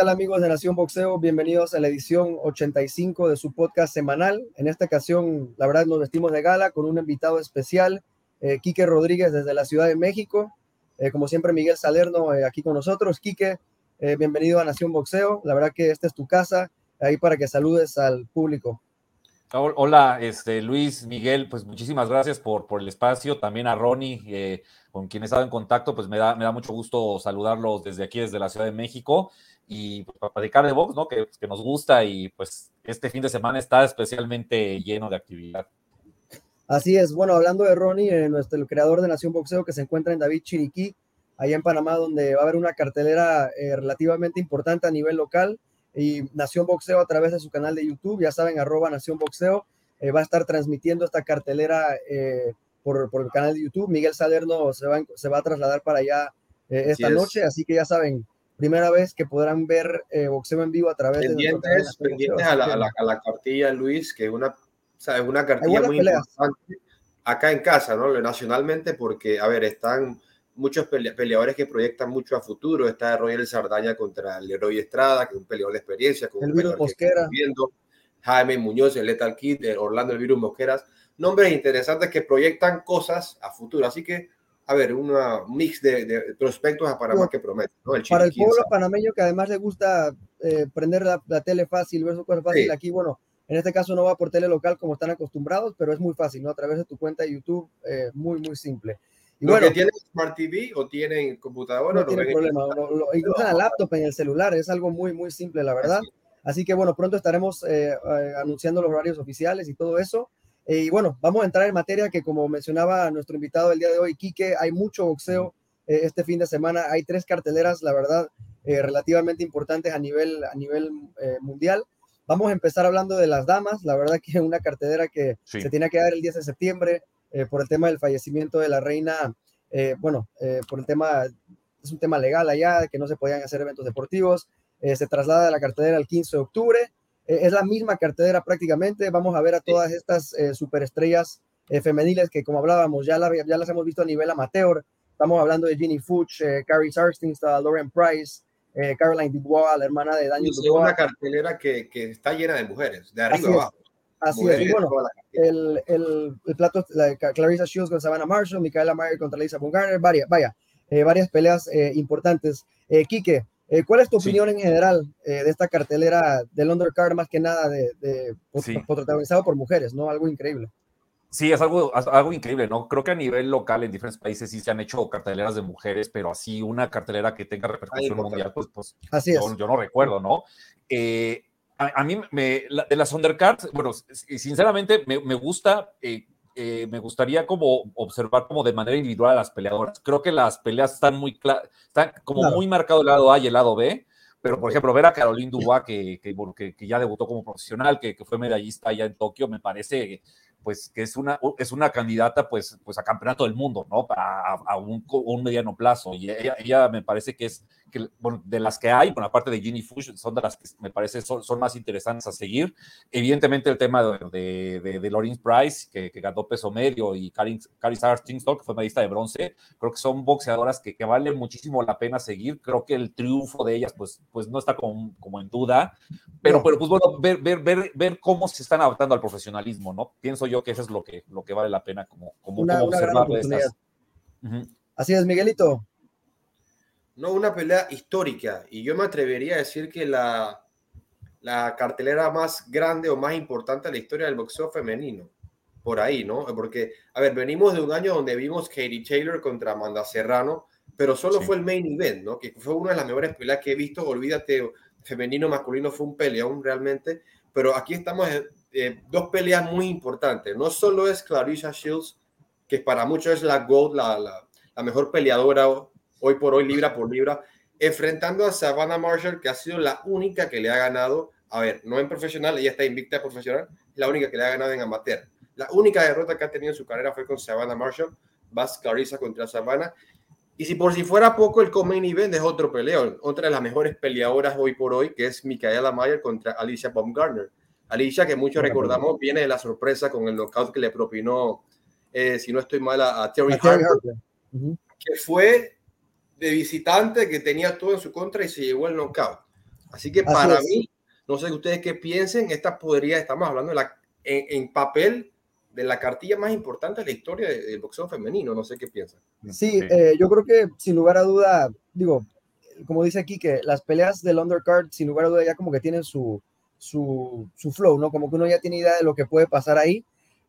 Hola, ¿qué tal amigos de Nación Boxeo? Bienvenidos a la edición 85 de su podcast semanal. En esta ocasión, la verdad, nos vestimos de gala con un invitado especial, eh, Quique Rodríguez desde la Ciudad de México. Eh, como siempre, Miguel Salerno eh, aquí con nosotros. Quique, eh, bienvenido a Nación Boxeo. La verdad que esta es tu casa, ahí para que saludes al público. Hola, este, Luis, Miguel, pues muchísimas gracias por, el espacio. También a Ronnie, con quien he estado en contacto, pues me da, me da mucho gusto saludarlos desde aquí, desde la Ciudad de México y pues, para platicar de box, ¿no? Que, que, nos gusta y pues este fin de semana está especialmente lleno de actividad. Así es, bueno, hablando de Ronnie, eh, nuestro el creador de Nación Boxeo que se encuentra en David Chiriquí, allá en Panamá, donde va a haber una cartelera eh, relativamente importante a nivel local y Nación Boxeo a través de su canal de YouTube, ya saben, arroba Nación Boxeo, eh, va a estar transmitiendo esta cartelera eh, por, por, el canal de YouTube. Miguel Salerno se va, se va a trasladar para allá esta así noche, así que ya saben, primera vez que podrán ver eh, boxeo en vivo a través pendientes, de pendientes a la, a, la, a la, cartilla Luis que es una ¿sabes? una cartilla muy peleas. importante acá en casa no nacionalmente porque a ver están muchos pele peleadores que proyectan mucho a futuro. Está Royal Sardaña contra Leroy Estrada que es un peleador de experiencia con el virus Mosquera. viendo Jaime Muñoz el Lethal Kid Orlando el virus Mosqueras. Nombres interesantes que proyectan cosas a futuro. Así que a ver, un mix de, de, prospectos a Panamá que promete. ¿no? El para el pueblo sabe. panameño que además le gusta eh, prender la, la, tele fácil, ver su cosa fácil, sí. aquí, bueno, en este caso no va por tele local como están acostumbrados, pero es muy fácil, ¿no? A través de tu cuenta de YouTube, eh, muy, muy simple. Y bueno, que tienen Smart TV o tienen computadora, no tiene problema. Lo, lo, incluso la laptop, en el celular, es algo muy, muy simple, la verdad. Así, Así que bueno, pronto estaremos eh, anunciando los horarios oficiales y todo eso. Eh, y bueno, vamos a entrar en materia que como mencionaba nuestro invitado el día de hoy, Quique, hay mucho boxeo eh, este fin de semana. Hay tres carteleras, la verdad, eh, relativamente importantes a nivel, a nivel mundial. Vamos a empezar hablando de las damas. La verdad que una cartelera que sí. se tiene que dar el 10 de septiembre por el tema del fallecimiento de la reina. bueno, por el tema, es un tema legal allá, que no se podían hacer eventos deportivos. se traslada la cartelera el 15 de octubre es la misma cartelera prácticamente. Vamos a ver a todas estas eh, superestrellas eh, femeniles que, como hablábamos, ya, la, ya, las hemos visto a nivel amateur. Estamos hablando de Ginny Fuchs, eh, Carrie Sarsting, Lauren Price, Caroline Dubois, la hermana de Daniel Dubois. una cartelera que, que, está llena de mujeres, de arriba Así abajo. Así es. Y bueno, el, el, el, plato, la, Clarissa Shields con Savannah Marshall, Micaela Mayer contra Lisa Bungarner, varias, vaya, varias peleas importantes. Quique, eh, ¿Cuál es tu opinión sí. en general eh, de esta cartelera del undercard, más que nada de, de sí. protagonizado por mujeres, ¿no? Algo increíble. Sí, es algo, algo increíble, ¿no? Creo que a nivel local en diferentes países sí se han hecho carteleras de mujeres, pero así una cartelera que tenga repercusión mundial, pues, pues así yo, no recuerdo, ¿no? Eh, a, a, mí, me, la, de las undercards, bueno, sinceramente me, me gusta eh, me gustaría como observar como de manera individual a las peleadoras. Creo que las peleas están muy están como claro. muy marcado el lado A y el lado B, pero por ejemplo ver a Caroline Dubois que, que, ya debutó como profesional, que, que, fue medallista allá en Tokio, me parece pues que es una, es una candidata pues, pues a campeonato del mundo, ¿no? A, a un, un, mediano plazo. Y ella, ella, me parece que es, que, bueno, de las que hay, bueno, aparte de Ginny Fush, son de las que me parece son, son más interesantes a seguir. Evidentemente el tema de, de, de, Lawrence Price, que, que, ganó peso medio, y Karin, Karin que fue medallista de bronce, creo que son boxeadoras que, que vale muchísimo la pena seguir. Creo que el triunfo de ellas, pues, pues no está como, como en duda, pero, no. pero pues bueno, ver, ver, ver, ver cómo se están adaptando al profesionalismo, ¿no? Pienso yo que eso es lo que, lo que vale la pena como, como, una, como una observar de estas. Uh -huh. Así es, Miguelito. No, una pelea histórica. Y yo me atrevería a decir que la, la cartelera más grande o más importante de la historia del boxeo femenino. Por ahí, ¿no? Porque, a ver, venimos de un año donde vimos Katie Taylor contra Amanda Serrano, pero solo sí. fue el main event, ¿no? Que fue una de las mejores peleas que he visto. Olvídate, femenino, masculino, fue un peleón realmente. Pero aquí estamos eh, dos peleas muy importantes. No solo es Clarissa Shields, que para muchos es la GOAT, la, la, la, mejor peleadora hoy por hoy, libra por libra, enfrentando a Savannah Marshall, que ha sido la única que le ha ganado, a ver, no en profesional, ella está invicta en profesional, la única que le ha ganado en amateur. La única derrota que ha tenido en su carrera fue con Savannah Marshall, vas Clarissa contra Savannah. Y si por si fuera poco, el main event es otro peleo, otra de las mejores peleadoras hoy por hoy, que es Micaela Mayer contra Alicia Baumgartner. Alicia, que muchos recordamos, viene de la sorpresa con el knockout que le propinó, eh, si no estoy mal, a, a Terry, Terry Harper, uh -huh. que fue de visitante, que tenía todo en su contra y se llevó el knockout. Así que para mí, no sé ustedes qué piensen, esta podría, estamos hablando de la, en, papel de la cartilla más importante de la historia del boxeo femenino, no sé qué piensan. Sí, eh, yo creo que sin lugar a duda, digo, como dice aquí, que las peleas del undercard, sin lugar a duda, ya como que tienen su, su, su flow, ¿no? Como que uno ya tiene idea de lo que puede pasar ahí.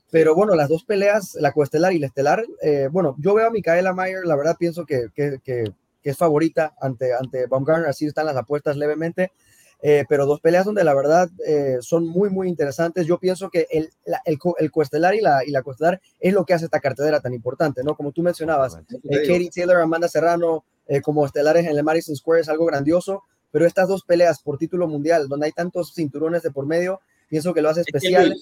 Pero bueno, las dos peleas, la coestelar y la estelar, eh, bueno, yo veo a Micaela Mayer, la verdad pienso que, que, que, es favorita ante, ante Baumgartner, así están las apuestas levemente, eh, pero dos peleas donde la verdad eh, son muy, muy interesantes. Yo pienso que el, el, el coestelar y la, y la coestelar es lo que hace esta cartelera tan importante, ¿no? Como tú mencionabas, Katie Taylor, Amanda Serrano, como estelares en el Madison Square es algo grandioso, pero estas dos peleas por título mundial, donde hay tantos cinturones de por medio, pienso que lo hace especial.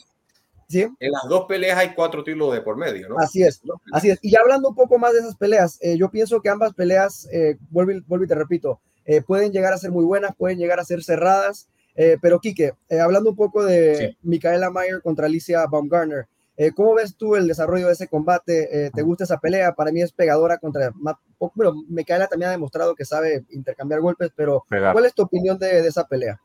En las dos peleas hay cuatro títulos de por medio, ¿no? Así es, así es. Y hablando un poco más de esas peleas, eh, yo pienso que ambas peleas, eh, vuelvo, y te repito, eh, pueden llegar a ser muy buenas, pueden llegar a ser cerradas, pero Quique, hablando un poco de Micaela Mayer contra Alicia Baumgartner, ¿cómo ves tú el desarrollo de ese combate? ¿Te gusta esa pelea? Para mí es pegadora contra... Bueno, Micaela también ha demostrado que sabe intercambiar golpes, pero ¿cuál es tu opinión de, esa pelea?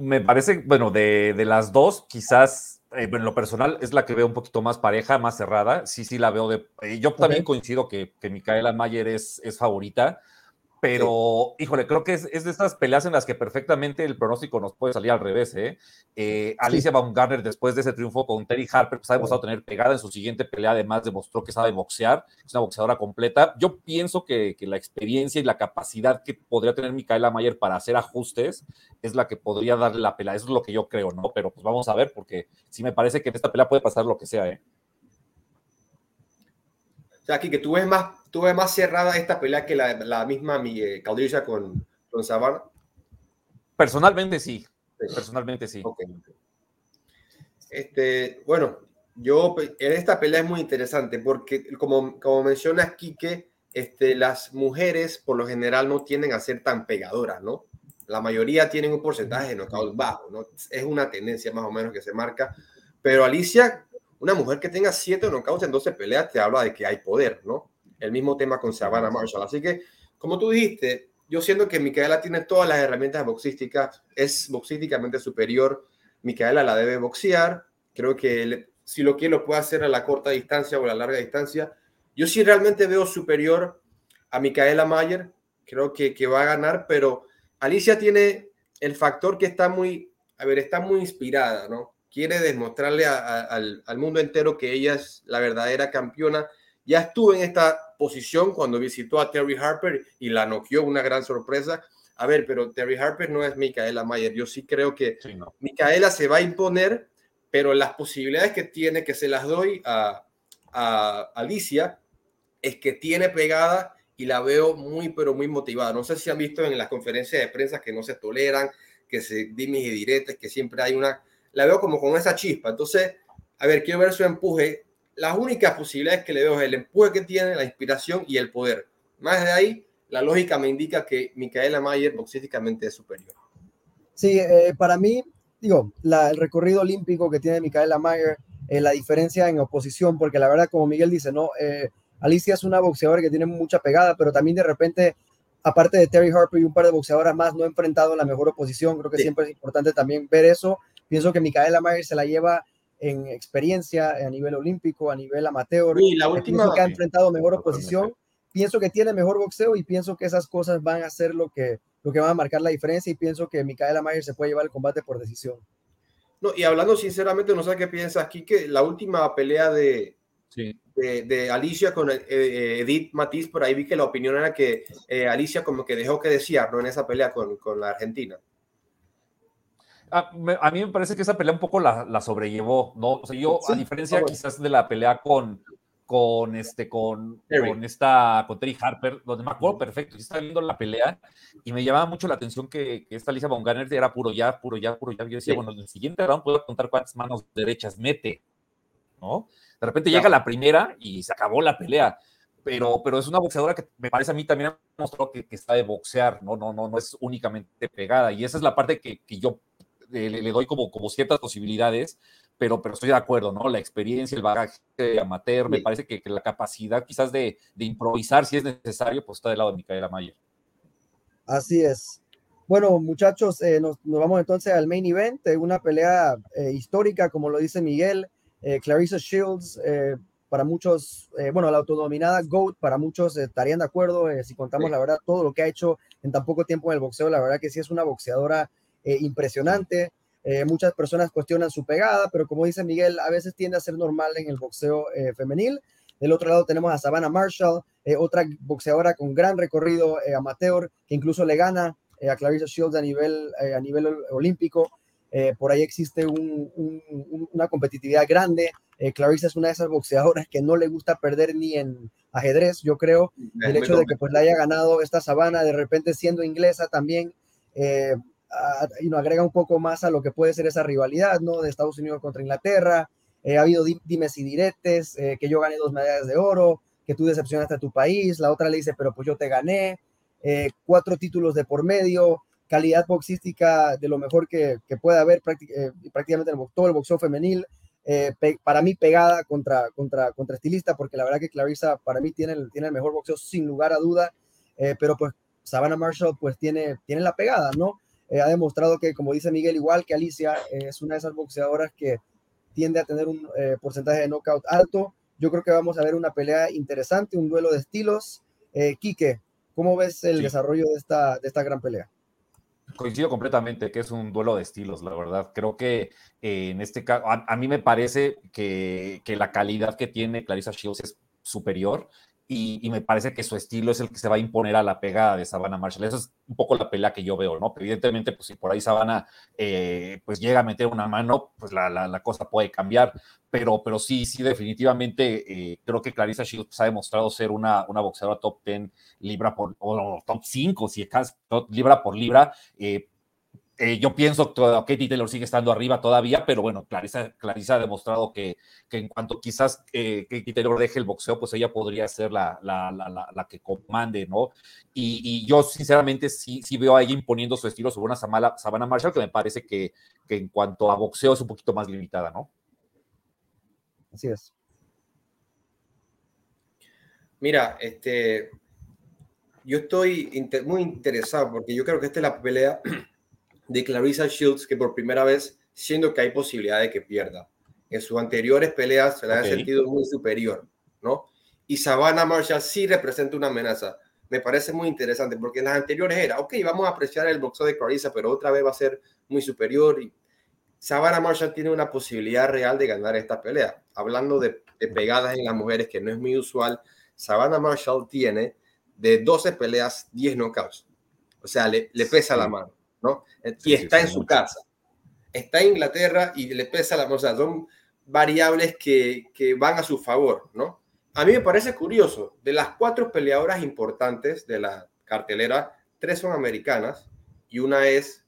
Me parece, bueno, de, de las dos, quizás eh, en lo personal es la que veo un poquito más pareja, más cerrada. Sí, sí la veo de... Eh, yo también coincido que, que Micaela Mayer es, es favorita. Pero, híjole, creo que es, es, de estas peleas en las que perfectamente el pronóstico nos puede salir al revés. ¿eh? eh Alicia Baumgartner, después de ese triunfo con Terry Harper, pues ha demostrado tener pegada en su siguiente pelea. Además, demostró que sabe boxear, es una boxeadora completa. Yo pienso que, que la experiencia y la capacidad que podría tener Micaela Mayer para hacer ajustes es la que podría darle la pelea. Eso es lo que yo creo, ¿no? Pero pues vamos a ver, porque sí me parece que en esta pelea puede pasar lo que sea, ¿eh? O sea, aquí que tú ves más, tú ves más cerrada esta pelea que la, la misma mi, eh, con, con Sabana. Personalmente sí. Personalmente sí. Este, bueno, yo en esta pelea es muy interesante porque como, como mencionas Quique, este, las mujeres por lo general no tienden a ser tan pegadoras, ¿no? La mayoría tienen un porcentaje de knockout bajo, ¿no? Es una tendencia más o menos que se marca. Pero Alicia una mujer que tenga siete knockouts en 12 peleas te habla de que hay poder, ¿no? El mismo tema con Savannah Marshall. Así que, como tú dijiste, yo siento que Micaela tiene todas las herramientas boxísticas, es boxísticamente superior. Micaela la debe boxear. Creo que si lo quiere, lo puede hacer a la corta distancia o a la larga distancia. Yo sí realmente veo superior a Micaela Mayer. Creo que, que va a ganar, pero Alicia tiene el factor que está muy, a ver, está muy inspirada, ¿no? Quiere demostrarle al, mundo entero que ella es la verdadera campeona. Ya estuvo en esta posición cuando visitó a Terry Harper y la noqueó, una gran sorpresa. A ver, pero Terry Harper no es Micaela Mayer. Yo sí creo que Micaela se va a imponer, pero las posibilidades que tiene, que se las doy a, a Alicia, es que tiene pegada y la veo muy, pero muy motivada. No sé si han visto en las conferencias de prensa que no se toleran, que se dimes y diretes, que siempre hay una la veo como con esa chispa. Entonces, a ver, quiero ver su empuje. Las únicas posibilidades que le veo es el empuje que tiene, la inspiración y el poder. Más de ahí, la lógica me indica que Micaela Mayer boxísticamente es superior. Sí, eh, para mí, digo, el recorrido olímpico que tiene Micaela Mayer, eh, la diferencia en oposición, porque la verdad, como Miguel dice, no, eh, Alicia es una boxeadora que tiene mucha pegada, pero también de repente, aparte de Terry Harper y un par de boxeadoras más, no ha enfrentado la mejor oposición. Creo que siempre es importante también ver eso Pienso que Micaela Mayer se la lleva en experiencia a nivel olímpico, a nivel amateur. Y la última que ha enfrentado mejor oposición. Pienso que tiene mejor boxeo y pienso que esas cosas van a ser lo que, lo que van a marcar la diferencia y pienso que Micaela Mayer se puede llevar el combate por decisión. No, y hablando sinceramente, no sé qué piensas aquí, que la última pelea de, de, Alicia con eh, eh, Edith Matiz, por ahí vi que la opinión era que eh, Alicia como que dejó que desear, ¿no? En esa pelea con, con la Argentina. A, mí me parece que esa pelea un poco la, sobrellevó, ¿no? O sea, yo, a diferencia quizás de la pelea con, con este, con, con esta, con Terry Harper, donde me acuerdo perfecto, yo estaba viendo la pelea y me llamaba mucho la atención que, esta Alicia Baumgartner era puro ya, puro ya, puro ya. Yo decía, bueno, en el siguiente round puedo contar cuántas manos derechas mete, ¿no? De repente llega la primera y se acabó la pelea. Pero, pero es una boxeadora que me parece a mí también mostró que, que está de boxear, ¿no? No, no, no es únicamente pegada. Y esa es la parte que, que yo le, doy como, como ciertas posibilidades, pero, pero estoy de acuerdo, ¿no? La experiencia, el bagaje amateur, me parece que, la capacidad quizás de, de, improvisar si es necesario, pues está del lado de Micaela Mayer. Así es. Bueno, muchachos, eh, nos, vamos entonces al main event, una pelea eh, histórica, como lo dice Miguel. Eh, Clarissa Shields, para muchos, bueno, la autodominada GOAT, para muchos estarían de acuerdo, si contamos la verdad, todo lo que ha hecho en tan poco tiempo en el boxeo, la verdad que sí es una boxeadora impresionante. muchas personas cuestionan su pegada, pero como dice Miguel, a veces tiende a ser normal en el boxeo femenil. Del otro lado tenemos a Savannah Marshall, otra boxeadora con gran recorrido amateur, que incluso le gana eh, a Clarissa Shields a nivel, eh, a nivel olímpico. Eh, por ahí existe una competitividad grande. Clarissa es una de esas boxeadoras que no le gusta perder ni en ajedrez, yo creo. El hecho de que pues la haya ganado esta sabana, de repente siendo inglesa también, y no agrega un poco más a lo que puede ser esa rivalidad, ¿no? De Estados Unidos contra Inglaterra. ha habido dimes y diretes, que yo gané dos medallas de oro, que tú decepcionaste a tu país, la otra le dice, pero pues yo te gané. Eh, cuatro títulos de por medio, calidad boxística de lo mejor que, que puede haber eh, prácticamente en todo el boxeo femenil. Eh, para mí pegada contra, contra, contra estilista, porque la verdad que Clarissa para mí tiene, el, tiene el mejor boxeo sin lugar a duda, pero pues Savannah Marshall pues tiene, tiene la pegada, ¿no? Ha demostrado que, como dice Miguel, igual que Alicia, es una de esas boxeadoras que tiende a tener un porcentaje de knockout alto. Yo creo que vamos a ver una pelea interesante, un duelo de estilos. Quique, ¿Cómo ves el desarrollo de esta, de esta gran pelea? Coincido completamente que es un duelo de estilos, la verdad. Creo que eh, en este caso, a, mí me parece que, que, la calidad que tiene Clarissa Shields es superior y, me parece que su estilo es el que se va a imponer a la pegada de Savannah Marshall. Eso es un poco la pelea que yo veo, ¿no? evidentemente, pues si por ahí Savannah eh, pues llega a meter una mano, pues la, la, cosa puede cambiar, pero, pero sí, sí, definitivamente eh, creo que Clarissa Shields ha demostrado ser una, una boxeadora top 10 libra por, o top 5, si es libra por libra, eh, eh, yo pienso que Katie Taylor sigue estando arriba todavía, pero bueno, Clarissa, Clarissa ha demostrado que, que, en cuanto quizás eh, Katie Taylor deje el boxeo, pues ella podría ser la, la, la, la que comande, ¿no? Y, y, yo sinceramente sí, sí veo a ella imponiendo su estilo sobre una Savannah Marshall, que me parece que, que en cuanto a boxeo es un poquito más limitada, ¿no? Así es. Mira, este, yo estoy muy interesado porque yo creo que esta es la pelea de Clarissa Shields, que por primera vez siendo que hay posibilidad de que pierda. En sus anteriores peleas se la ha sentido muy superior, ¿no? Y Savannah Marshall sí representa una amenaza. Me parece muy interesante porque en las anteriores era, ok, vamos a apreciar el boxeo de Clarissa, pero otra vez va a ser muy superior. Y Savannah Marshall tiene una posibilidad real de ganar esta pelea. Hablando de, pegadas en las mujeres, que no es muy usual, Savannah Marshall tiene de 12 peleas, 10 knockouts. O sea, le, le pesa la mano. Y está en su casa. Está en Inglaterra y le pesa la cosa. Son variables que, van a su favor, ¿no? A mí me parece curioso, de las cuatro peleadoras importantes de la cartelera, tres son americanas y una es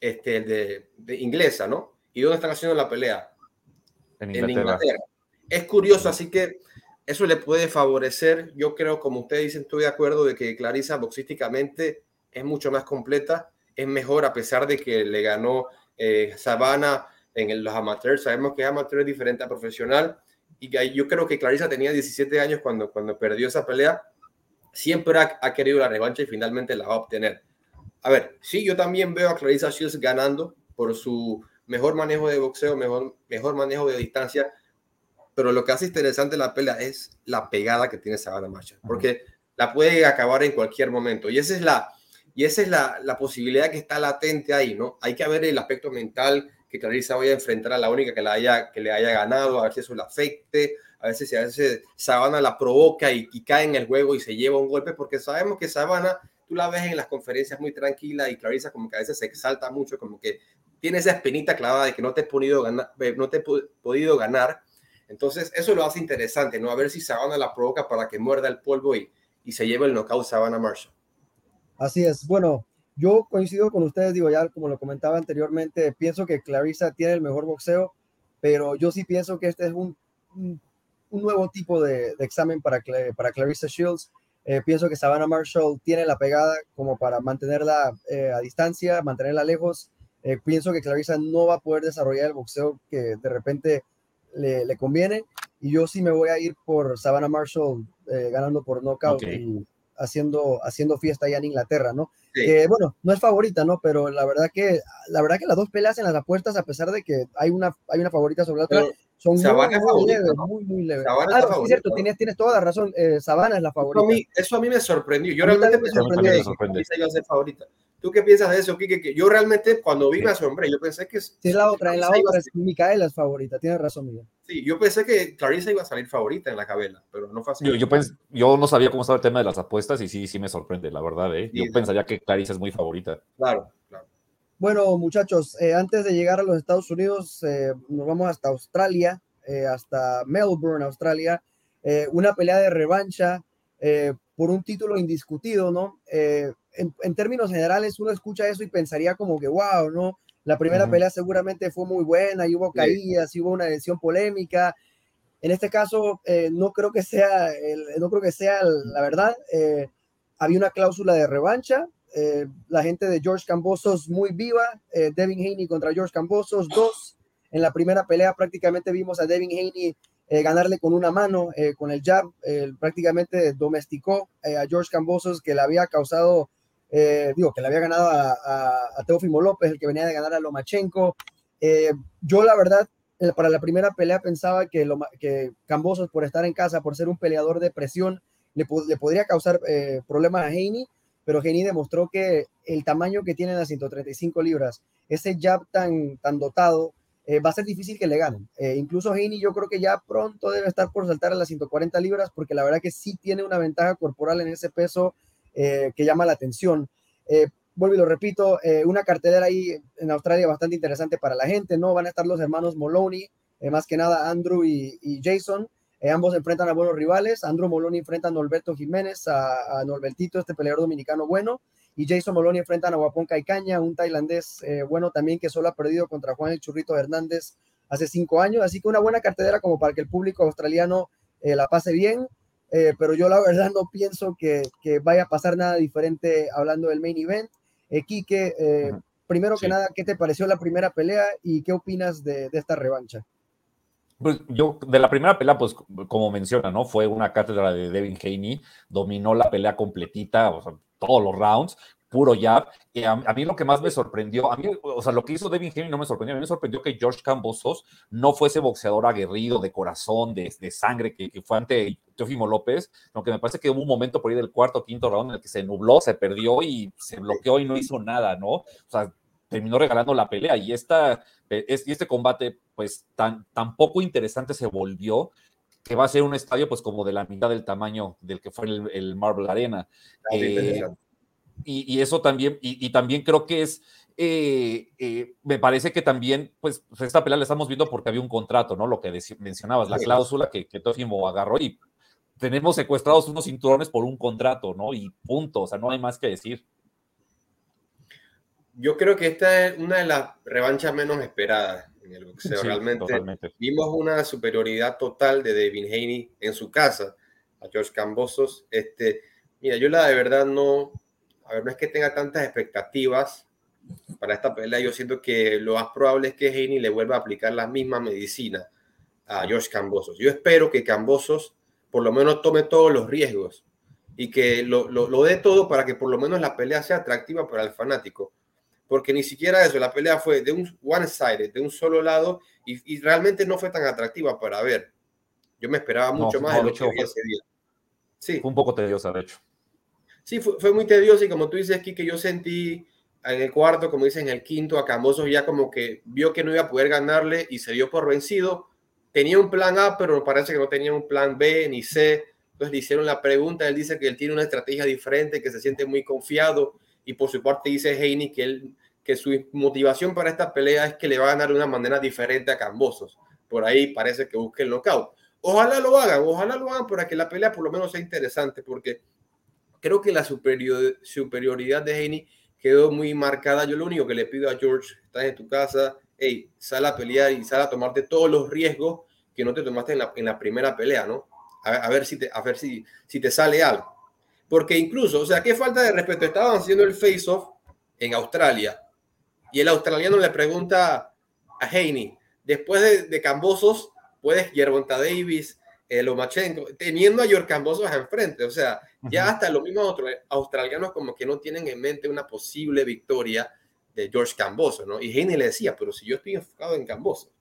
este, de, inglesa, ¿no? ¿Y dónde están haciendo la pelea? En Inglaterra. Es curioso, así que eso le puede favorecer. Yo creo, como ustedes dicen, estoy de acuerdo de que Clarisa boxísticamente es mucho más completa es mejor a pesar de que le ganó eh, Sabana en los amateurs. Sabemos que es amateur diferente a profesional y yo creo que Clarissa tenía 17 años cuando, cuando perdió esa pelea. Siempre ha, querido la revancha y finalmente la va a obtener. A ver, sí, yo también veo a Clarissa Shields ganando por su mejor manejo de boxeo, mejor, mejor manejo de distancia, pero lo que hace interesante la pelea es la pegada que tiene Sabana Marshall, porque la puede acabar en cualquier momento. Y esa es la, y esa es la, posibilidad que está latente ahí, ¿no? Hay que ver el aspecto mental que Clarissa vaya a enfrentar a la única que, le haya ganado, a ver si eso le afecte, a veces si a veces Sabana la provoca y, cae en el juego y se lleva un golpe, porque sabemos que Sabana, tú la ves en las conferencias muy tranquila y Clarissa como que a veces se exalta mucho, como que tiene esa espinita clavada de que no te he podido ganar, no te he podido ganar. Entonces, eso lo hace interesante, ¿no? A ver si Sabana la provoca para que muerda el polvo y, y se lleve el knockout Sabana Marshall. Así es. Bueno, yo coincido con ustedes, digo ya como lo comentaba anteriormente, pienso que Clarissa tiene el mejor boxeo, pero yo sí pienso que este es un, un, nuevo tipo de, examen para, para Clarissa Shields. Eh, pienso que Savannah Marshall tiene la pegada como para mantenerla eh, a distancia, mantenerla lejos. Eh, pienso que Clarissa no va a poder desarrollar el boxeo que de repente le, le conviene. Y yo sí me voy a ir por Savannah Marshall ganando por knockout y haciendo, haciendo fiesta allá en Inglaterra, ¿no? Bueno, no es favorita, ¿no? Pero la verdad que, la verdad que las dos peleas en las apuestas, a pesar de que hay una, hay una favorita sobre la otra, son muy, leves, muy, muy leves. Ah, sí, cierto, tienes, tienes, toda la razón. Eh, Sabana es la favorita. Eso a mí, me sorprendió. Yo realmente me sorprendió. que iba a ser favorita. ¿Tú qué piensas de eso, Kike? Que yo realmente cuando vi a su hombre, yo pensé que... Sí, es la otra, en la otra es Micaela es favorita, tienes razón, Miguel. Sí, yo pensé que Clarissa iba a salir favorita en la cabela, pero no fue así. Yo, yo, yo no sabía cómo estaba el tema de las apuestas y sí, sí me sorprende, la verdad, ¿eh? Yo pensaría que Clarissa es muy favorita. Claro, claro. Bueno, muchachos, eh, antes de llegar a los Estados Unidos, eh, nos vamos hasta Australia, eh, hasta Melbourne, Australia, una pelea de revancha por un título indiscutido, ¿no? en, términos generales uno escucha eso y pensaría como que, wow, ¿no? La primera pelea seguramente fue muy buena y hubo caídas y hubo una decisión polémica. En este caso, no creo que sea, no creo que sea la verdad. Había una cláusula de revancha. Eh, la gente de George Cambosos muy viva. Devin Haney contra George Cambosos, dos. En la primera pelea prácticamente vimos a Devin Haney ganarle con una mano, con el jab. prácticamente domesticó a George Cambosos que le había causado eh, digo, que le había ganado a, a, Teófimo López, el que venía de ganar a Lomachenko. Eh, yo, la verdad, eh, para la primera pelea pensaba que, que Cambosos, por estar en casa, por ser un peleador de presión, le, le podría causar problemas a Heini, pero Heini demostró que el tamaño que tiene las 135 libras, ese jab tan, tan dotado, va a ser difícil que le ganen. incluso Heini yo creo que ya pronto debe estar por saltar a las 140 libras, porque la verdad que sí tiene una ventaja corporal en ese peso eh, que llama la atención. Eh, vuelvo y lo repito, eh, una cartelera ahí en Australia bastante interesante para la gente, ¿no? Van a estar los hermanos Moloney, más que nada Andrew y, Jason. Ambos enfrentan a buenos rivales. Andrew Moloney enfrenta a Norberto Jiménez, a, a Norbertito, este peleador dominicano bueno. Y Jason Moloney enfrenta a Guapón Caicaña, un tailandés bueno también que solo ha perdido contra Juan el Churrito Hernández hace cinco años. Así que una buena cartelera como para que el público australiano la pase bien. Eh, pero yo la verdad no pienso que, que, vaya a pasar nada diferente hablando del main event. Eh, Quique, eh, primero que nada, ¿qué te pareció la primera pelea y qué opinas de, de, esta revancha? Pues yo, de la primera pelea, pues como menciona, ¿no? Fue una cátedra de Devin Haney, dominó la pelea completita, o sea, todos los rounds, puro jab. Y a, mí lo que más me sorprendió, a mí, o sea, lo que hizo Devin Haney no me sorprendió, a mí me sorprendió que George Cambosos no fuese boxeador aguerrido, de corazón, de, de sangre, que, que, fue ante Teofimo López, aunque me parece que hubo un momento por ahí del cuarto o quinto round en el que se nubló, se perdió y se bloqueó y no hizo nada, ¿no? O sea, terminó regalando la pelea y, esta, este combate, pues, tan, tan poco interesante se volvió que va a ser un estadio pues como de la mitad del tamaño del que fue el, Marble Arena. Eh, y, eso también, y, también creo que es, eh, eh, me parece que también, pues, esta pelea la estamos viendo porque había un contrato, ¿no? Lo que mencionabas, la cláusula que, que Tofimo agarró y tenemos secuestrados unos cinturones por un contrato, ¿no? Y punto, o sea, no hay más que decir. Yo creo que esta es una de las revanchas menos esperadas en el boxeo. Realmente vimos una superioridad total de Devin Haney en su casa a George Cambosos. Este, mira, yo la de verdad no, a ver, no es que tenga tantas expectativas para esta pelea. Yo siento que lo más probable es que Haney le vuelva a aplicar la misma medicina a George Cambosos. Yo espero que Cambosos por lo menos tome todos los riesgos y que lo, lo, dé todo para que por lo menos la pelea sea atractiva para el fanático. Porque ni siquiera eso, la pelea fue de un one-sided, de un solo lado, y, realmente no fue tan atractiva para ver. Yo me esperaba mucho más de lo que había ese día. Sí. Fue un poco tediosa, de hecho. Sí, fue, muy tedioso y como tú dices que yo sentí en el cuarto, como dices, en el quinto, a Cambosos ya como que vio que no iba a poder ganarle y se dio por vencido. Tenía un plan A, pero parece que no tenía un plan B ni C. Entonces le hicieron la pregunta, él dice que él tiene una estrategia diferente, que se siente muy confiado y por su parte dice Heini que, él, que su motivación para esta pelea es que le va a ganar de una manera diferente a Cambosos. Por ahí parece que busque el knockout. Ojalá lo hagan, ojalá lo hagan para que la pelea por lo menos sea interesante, porque creo que la superioridad de Haney quedó muy marcada. Yo lo único que le pido a George, estás en tu casa, hey, sal a pelear y sal a tomarte todos los riesgos que no te tomaste en la, en la primera pelea, ¿no? A, ver, si te, a ver si, si te sale algo. Porque incluso, o sea, qué falta de respeto. Estaban haciendo el face-off en Australia y el australiano le pregunta a Haney, después de, de Cambosos, puedes Gervonta Davis, eh, Lomachenko, teniendo a George Cambosos enfrente. O sea, ya hasta los mismos australianos como que no tienen en mente una posible victoria de George Cambosos, ¿no? Y Heine le decía, pero si yo estoy enfocado en Cambosos.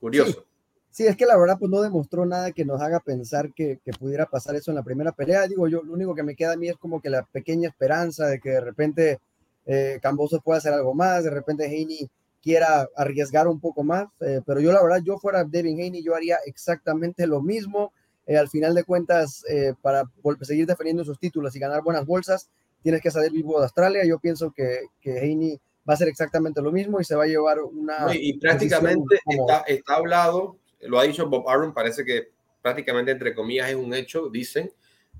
Curioso. Sí. Es que la verdad pues no demostró nada que nos haga pensar que, que, pudiera pasar eso en la primera pelea. Digo, yo lo único que me queda a mí es como que la pequeña esperanza de que de repente eh, pueda hacer algo más, de repente Heine quiera arriesgar un poco más, eh, pero yo la verdad, yo fuera Devin Haney, yo haría exactamente lo mismo. Eh, al final de cuentas, eh, para seguir defendiendo sus títulos y ganar buenas bolsas, tienes que salir vivo de Australia. Yo pienso que, que Haney va a hacer exactamente lo mismo y se va a llevar una... y, prácticamente está, está, hablado, lo ha dicho Bob Arum, parece que prácticamente entre comillas es un hecho, dicen.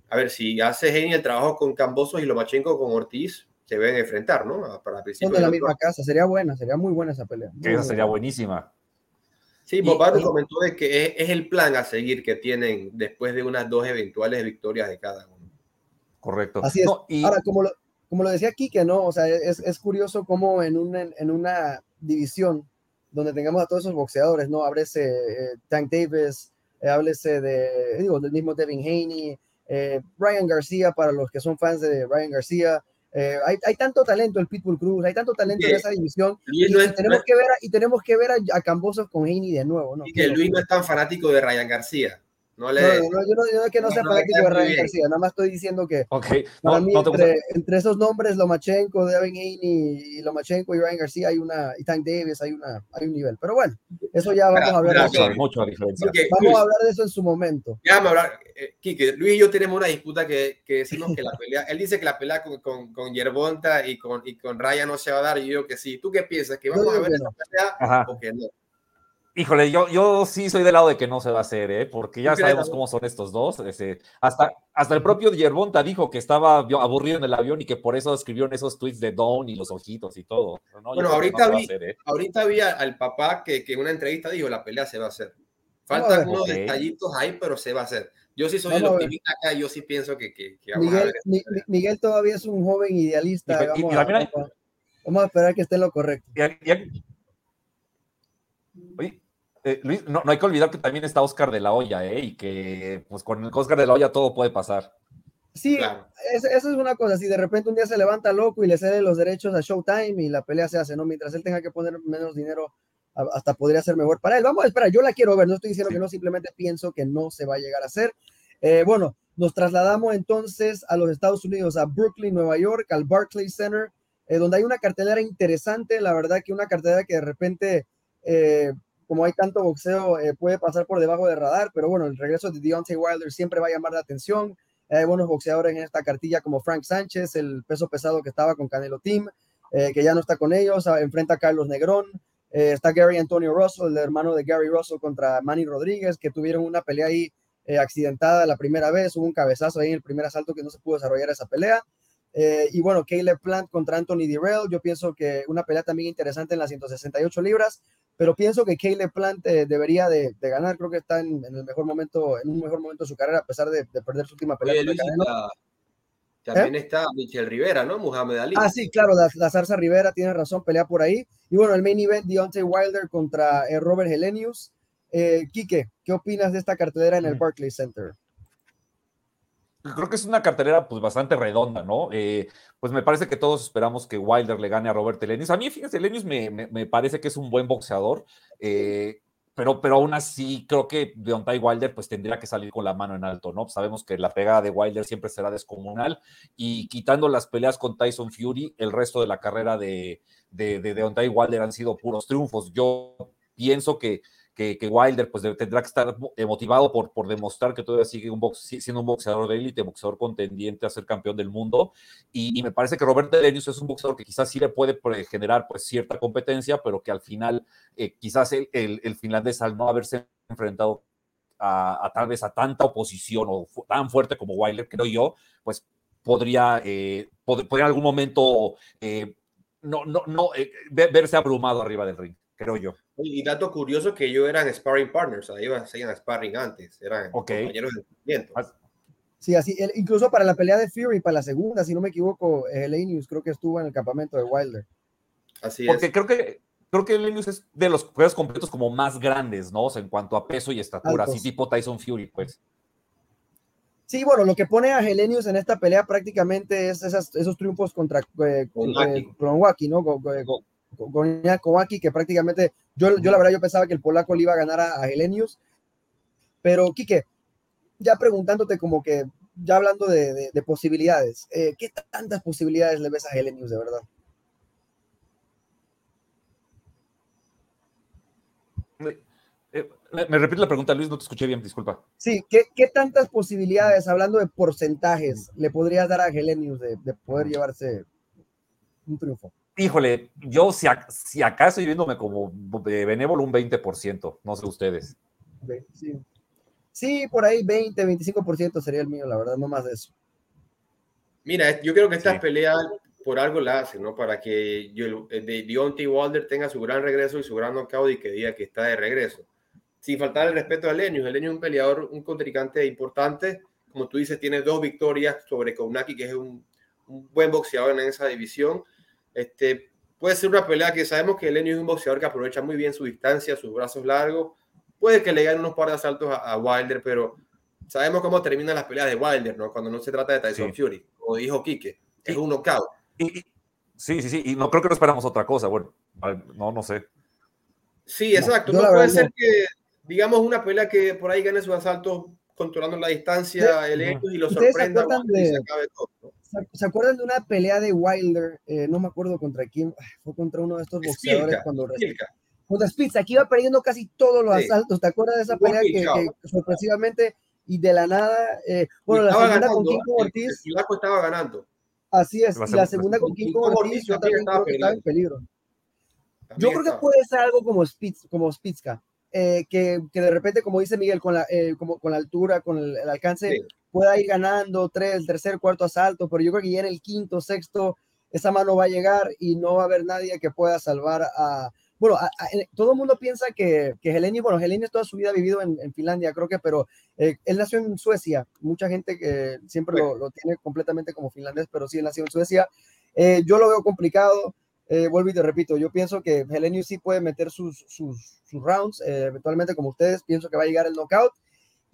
A ver, si hace Haney el trabajo con Cambosos y Lomachenko con Ortiz, se ven enfrentar, ¿no? Para Son de la misma casa, sería buena, sería muy buena esa pelea. esa sería buenísima. Sí, Bob comentó de que es, el plan a seguir que tienen después de unas dos eventuales victorias de cada uno. Correcto. Así es. Ahora, como lo, como lo decía Kike, ¿no? O sea, es, es curioso cómo en una, en una división donde tengamos a todos esos boxeadores, ¿no? Háblese eh, Tank Davis, eh, háblese de, digo, del mismo Devin Haney, eh, Ryan García, para los que son fans de Ryan García, eh, hay, hay, tanto talento el Pitbull Cruz, hay tanto talento en esa división. y, tenemos que ver, y tenemos que ver a, a Cambosos con Heini de nuevo. ¿no? Y que Luis no es tan fanático de Ryan García. No, le... no, no, yo no digo que no, sea fanático de Ryan García, nada más estoy diciendo que okay. para mí entre, entre, esos nombres, Lomachenko, Devin Haney y Lomachenko y Ryan García hay una, y Tank Davis hay, una, hay un nivel. Pero bueno, eso ya vamos a hablar de eso. Mucho, diferencia. vamos a hablar de eso en su momento. Ya vamos a hablar, eh, Kike, Luis y yo tenemos una disputa que, que decimos que la pelea, él dice que la pelea con, con, con Yerbonta y con, y con Ryan no se va a dar, y yo que sí. ¿Tú qué piensas? ¿Que vamos a ver esa pelea Ajá. o que no? Híjole, yo, yo sí soy del lado de que no se va a hacer, ¿eh? porque ya sabemos cómo son estos dos. Ese, hasta, hasta el propio Yerbonta dijo que estaba aburrido en el avión y que por eso escribieron esos tweets de Don y los ojitos y todo. ¿no? Bueno, ahorita, vi, hacer, ¿eh? ahorita vi al papá que, que en una entrevista dijo la pelea se va a hacer. Faltan unos detallitos ahí, pero se va a hacer. Yo sí soy el optimista acá, yo sí pienso que, que, que vamos Miguel, a ver Miguel todavía es un joven idealista. Y, vamos, y, a, vamos, a, esperar que esté en lo correcto. Eh, Luis, no, no, hay que olvidar que también está Oscar de la Hoya, ¿eh? Y que pues con el Oscar de la Hoya todo puede pasar. Sí, claro. eso es una cosa. Si de repente un día se levanta loco y le cede los derechos a Showtime y la pelea se hace, ¿no? Mientras él tenga que poner menos dinero, hasta podría ser mejor para él. Vamos a esperar, yo la quiero ver. No estoy diciendo que no, simplemente pienso que no se va a llegar a hacer. Eh, bueno, nos trasladamos entonces a los Estados Unidos, a Brooklyn, Nueva York, al Barclays Center, eh, donde hay una cartelera interesante. La verdad que una cartelera que de repente como hay tanto boxeo, eh, puede pasar por debajo del radar, pero bueno, el regreso de Deontay Wilder siempre va a llamar la atención. Hay buenos boxeadores en esta cartilla como Frank Sánchez, el peso pesado que estaba con Canelo Team, eh, que ya no está con ellos, ah, enfrenta a Carlos Negrón. Eh, está Gary Antonio Russell, el hermano de Gary Russell contra Manny Rodríguez, que tuvieron una pelea ahí accidentada la primera vez, hubo un cabezazo ahí en el primer asalto que no se pudo desarrollar esa pelea. y bueno, Caleb Plant contra Anthony Dirrell, yo pienso que una pelea también interesante en las 168 libras pero pienso que Caleb Plant eh, debería de, de, ganar, creo que está en, en, el mejor momento, en un mejor momento de su carrera, a pesar de, de perder su última pelea. Oye, también ¿Eh? está Michel Rivera, ¿no? Muhammad Ali. Ah, sí, claro, la, la, Zarza Rivera tiene razón, pelea por ahí. Y bueno, el main event, Deontay Wilder contra eh, Robert Helenius. Eh, Quique, ¿qué opinas de esta cartelera en el Barclays Center? Creo que es una cartelera pues bastante redonda, ¿no? Eh, pues me parece que todos esperamos que Wilder le gane a Robert Elenius. A mí, fíjense, Elenius me, me, parece que es un buen boxeador, eh, pero, pero aún así creo que Deontay Wilder pues tendría que salir con la mano en alto, ¿no? Sabemos que la pegada de Wilder siempre será descomunal y quitando las peleas con Tyson Fury, el resto de la carrera de, de Deontay Wilder han sido puros triunfos. Yo pienso que que, Wilder pues tendrá que estar eh, motivado por, por demostrar que todavía sigue un box, siendo un boxeador de élite, boxeador contendiente a ser campeón del mundo. Y, me parece que Robert Delenius es un boxeador que quizás sí le puede pues, generar pues cierta competencia, pero que al final eh, quizás el, el, finlandés al no haberse enfrentado a, tal vez a tanta oposición o tan fuerte como Wilder, creo yo, pues podría, eh, podría en algún momento no, no, no verse abrumado arriba del ring creo yo. Y dato curioso que ellos eran sparring partners, o sea, ellos hacían sparring antes, eran compañeros de entrenamiento. Sí, así, incluso para la pelea de Fury, para la segunda, si no me equivoco, Helenius creo que estuvo en el campamento de Wilder. Así Porque creo que creo que Lenius es de los juegos completos como más grandes, ¿no? O sea, en cuanto a peso y estatura, así tipo Tyson Fury, pues. Sí, bueno, lo que pone a Helenius en esta pelea prácticamente es esos triunfos contra eh, Waki, ¿no? Con, con, que prácticamente, yo, yo la verdad yo pensaba que el polaco le iba a ganar a, a Helenius, pero Quique, ya preguntándote como que, ya hablando de, posibilidades, eh, ¿qué tantas posibilidades le ves a Helenius de verdad? Eh, me, repite la pregunta, Luis, no te escuché bien, disculpa. Sí, ¿qué, tantas posibilidades, hablando de porcentajes, le podrías dar a Helenius de, poder llevarse un triunfo? Híjole, yo si, si acá estoy viéndome como de benévolo un 20%, no sé ustedes. Sí. sí, por ahí 20, 25% sería el mío, la verdad, no más de eso. Mira, yo creo que esta pelea por algo la hace, ¿no? Para que yo, de Deontay Wilder tenga su gran regreso y su gran knockout y que diga que está de regreso sin faltar el respeto a Lenius. Lenius es un peleador, un contrincante importante. Como tú dices, tiene dos victorias sobre Kounaki, que es un, buen boxeador en esa división. Este, puede ser una pelea que sabemos que Lenius es un boxeador que aprovecha muy bien su distancia, sus brazos largos. Puede que le gane unos par de asaltos a, Wilder, pero sabemos cómo terminan las peleas de Wilder, ¿no? Cuando no se trata de Tyson Fury, como dijo Quique, es un knockout. sí, sí, sí, y no creo que no esperamos otra cosa, bueno, no, no sé. Sí, exacto. No, puede ser que digamos, una pelea que por ahí gane su asalto controlando la distancia, el hecho y lo sorprenda se, acuerdan de una pelea de Wilder? Eh, no me acuerdo contra quién, fue contra uno de estos boxeadores cuando contra Spitz, aquí iba perdiendo casi todos los asaltos. ¿Te acuerdas de esa pelea que, sorpresivamente y de la nada, eh, bueno, la segunda con Kinko Ortiz. El estaba ganando. Así es, y la segunda con Kinko Ortiz, yo también creo que estaba en peligro. yo creo que puede ser algo como Spitz, como Spitzka. Eh, que, que, de repente, como dice Miguel, con la, eh, como, con la altura, con el, alcance, pueda ir ganando tres, tercer, cuarto asalto, pero yo creo que ya en el quinto, sexto, esa mano va a llegar y no va a haber nadie que pueda salvar a... Bueno, todo el mundo piensa que, que Heleni, bueno, Heleni toda su vida ha vivido en, Finlandia, creo que, pero eh, él nació en Suecia. Mucha gente que siempre lo, lo, tiene completamente como finlandés, pero sí, él nació en Suecia. yo lo veo complicado eh, vuelvo y te repito, yo pienso que Helenius sí puede meter sus, sus, sus rounds, eh, eventualmente como ustedes, pienso que va a llegar el knockout.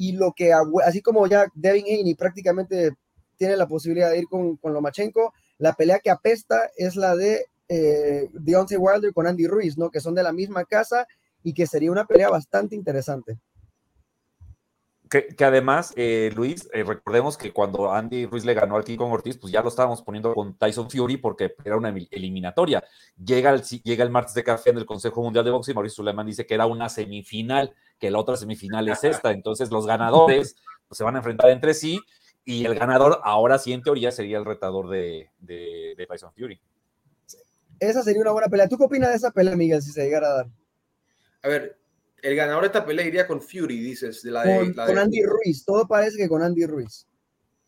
Y lo que, así como ya Devin Haney prácticamente tiene la posibilidad de ir con, con Lomachenko, la pelea que apesta es la de eh, Deontay Wilder con Andy Ruiz, ¿no? Que son de la misma casa y que sería una pelea bastante interesante. Que, además, eh, Luis, eh, recordemos que cuando Andy Ruiz le ganó al King Kong Ortiz, pues ya lo estábamos poniendo con Tyson Fury porque era una eliminatoria. Llega el, llega el martes de café en el Consejo Mundial de Boxeo y Mauricio Suleiman dice que era una semifinal, que la otra semifinal es esta. Entonces, los ganadores pues, se van a enfrentar entre sí y el ganador, ahora sí, en teoría, sería el retador de, de, Tyson Fury. Esa sería una buena pelea. ¿Tú qué opinas de esa pelea, Miguel, si se llegara a dar? A ver, el ganador de esta pelea iría con Fury, dices. De la con, Andy Ruiz, todo parece que con Andy Ruiz.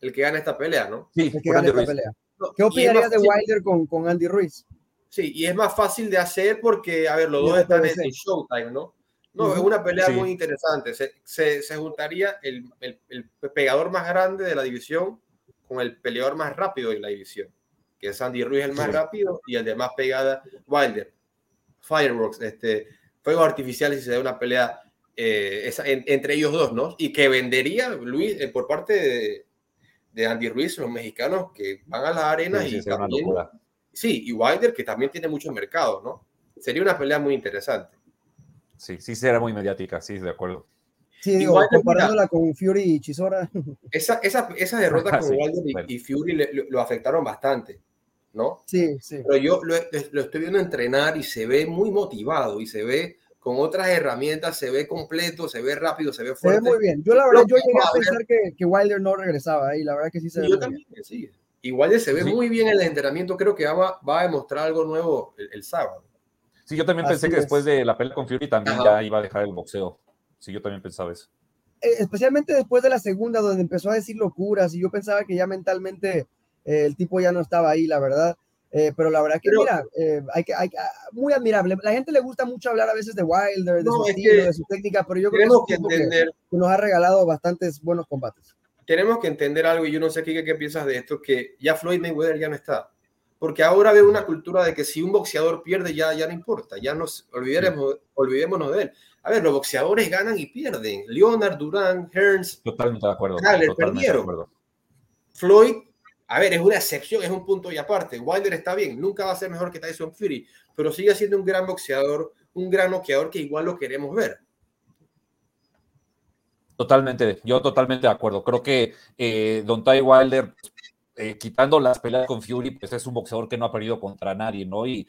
El que gana esta pelea, ¿no? Sí, el que gana esta pelea. ¿Qué opinarías de Wilder con, con Andy Ruiz? Sí, y es más fácil de hacer porque, a ver, los dos están en Showtime, ¿no? No, es una pelea muy interesante. Se, se, juntaría el, el, el, pegador más grande de la división con el peleador más rápido de la división, que es Andy Ruiz el más rápido y el de más pegada, Wilder. Fireworks, este, fuegos artificiales y se da una pelea eh, entre ellos dos, ¿no? Y que vendería Luis eh, por parte de, Andy Ruiz, los mexicanos que van a la arena y también, sí, y Wilder que también tiene mucho mercado, ¿no? Sería una pelea muy interesante. Sí, sí será muy mediática, sí, de acuerdo. Sí, digo, comparándola con Fury y Chisora. Esa, esa, esa derrota con Wilder y, Fury lo afectaron bastante. ¿No? Sí, sí. Pero yo lo, estoy viendo entrenar y se ve muy motivado y se ve con otras herramientas, se ve completo, se ve rápido, se ve fuerte. Se ve muy bien. Yo la verdad, yo llegué a pensar que, que, Wilder no regresaba ahí, la verdad que sí se ve Yo también, sí. Y Wilder se ve muy bien en el entrenamiento, creo que va, va a demostrar algo nuevo el, sábado. Sí, yo también pensé que después de la pelea con Fury también ya iba a dejar el boxeo. Sí, yo también pensaba eso. Eh, especialmente después de la segunda, donde empezó a decir locuras y yo pensaba que ya mentalmente eh, el tipo ya no estaba ahí, la verdad. Eh, pero la verdad que, mira, eh, hay que, hay, ah, muy admirable. La gente le gusta mucho hablar a veces de Wilder, de su estilo, de su técnica, pero yo creo que, entender, que, nos ha regalado bastantes buenos combates. Tenemos que entender algo, y yo no sé qué, qué piensas de esto, que ya Floyd Mayweather ya no está. porque ahora veo una cultura de que si un boxeador pierde ya, ya no importa, ya nos olvidemos, olvidémonos de él. A ver, los boxeadores ganan y pierden. Leonard, Durán, Hearns, totalmente de acuerdo. perdieron. Floyd, a ver, es una excepción, es un punto y aparte. Wilder está bien, nunca va a ser mejor que Tyson Fury, pero sigue siendo un gran boxeador, un gran noqueador que igual lo queremos ver. Totalmente, yo totalmente de acuerdo. Creo que eh, Don Ty Wilder eh, quitando las peleas con Fury, pues es un boxeador que no ha perdido contra nadie, ¿no? Y,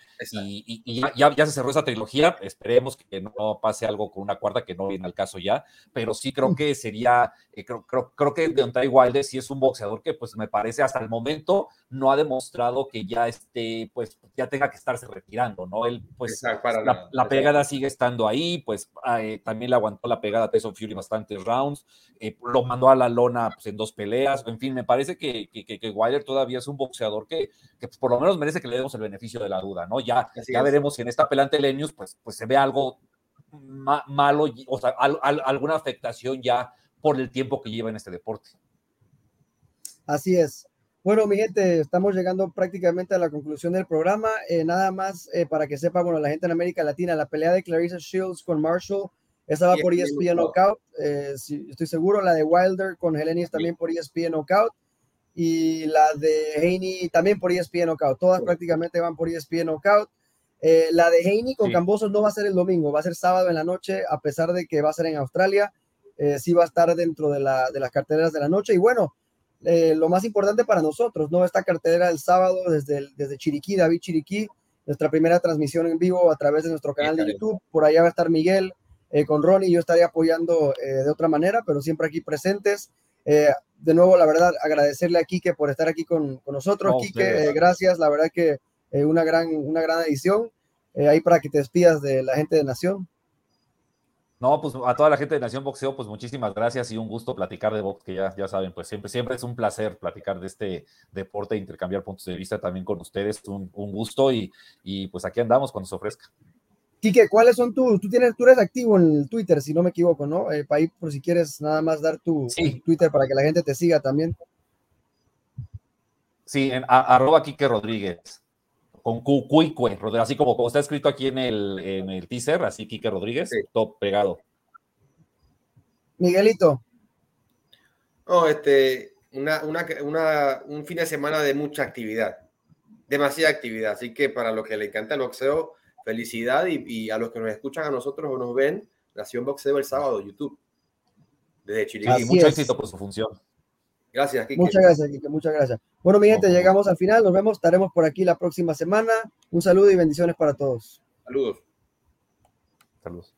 y, ya, ya, se cerró esa trilogía, esperemos que no pase algo con una cuarta que no viene al caso ya, pero sí creo mm. que sería, eh, creo, creo, creo, que Deontay Wilder sí es un boxeador que pues me parece hasta el momento no ha demostrado que ya esté, pues ya tenga que estarse retirando, ¿no? Él pues la, pegada sigue estando ahí, pues ah, eh, también le aguantó la pegada a Tyson Fury bastantes rounds, lo mandó a la lona pues, en dos peleas, en fin, me parece que, que, que Wilder todavía es un boxeador que, que pues, por lo menos merece que le demos el beneficio de la duda, ¿no? Ya, ya veremos si en esta pelante Lenius pues, pues se ve algo malo, o sea, alguna afectación ya por el tiempo que lleva en este deporte. Así es. Bueno, mi gente, estamos llegando prácticamente a la conclusión del programa. Eh, nada más eh, para que sepa, bueno, la gente en América Latina, la pelea de Clarissa Shields con Marshall, esa va por ESPN Knockout. Eh, estoy seguro, la de Wilder con Helenis también por ESPN Knockout y la de Haney también por ESPN Knockout. Todas prácticamente van por ESPN Knockout. Eh, la de Haney con Cambosos no va a ser el domingo, va a ser sábado en la noche, a pesar de que va a ser en Australia. Eh, sí va a estar dentro de, la, de las carteras de la noche. Y bueno, eh, lo más importante para nosotros, ¿no? Esta cartera del sábado desde, desde Chiriquí, David Chiriquí, nuestra primera transmisión en vivo a través de nuestro canal de YouTube. Por allá va a estar Miguel con Ronnie, yo estaría apoyando de otra manera, pero siempre aquí presentes. Eh, de nuevo, la verdad, agradecerle a Quique por estar aquí con, nosotros. Quique, eh, gracias. La verdad que eh, una, gran, una gran edición. ahí para que te despidas de la gente de Nación. No, pues a toda la gente de Nación Boxeo, pues muchísimas gracias y un gusto platicar de box, que ya, ya saben, pues siempre, siempre es un placer platicar de este deporte, intercambiar puntos de vista también con ustedes, un, un gusto y, y pues aquí andamos cuando se ofrezca. Quique, ¿cuáles son tus, tú tienes, tú eres activo en Twitter, si no me equivoco, ¿no? Eh, para ir, por si quieres nada más dar tu Twitter para que la gente te siga también. Sí, en arroba Quique Rodríguez, con Q, así como, como está escrito aquí en el, en el teaser, así Quique Rodríguez, top pegado. Miguelito. Oh, este, una, una, un fin de semana de mucha actividad, demasiada actividad, así que para los que le encanta el boxeo, felicidad y, a los que nos escuchan a nosotros o nos ven, Nación Boxeo el sábado, YouTube. Desde Chile. Y mucho éxito por su función. Gracias, Kike. Muchas gracias, Kike. Muchas gracias. Bueno, mi gente, llegamos al final. Nos vemos. Estaremos por aquí la próxima semana. Un saludo y bendiciones para todos. Saludos. Saludos.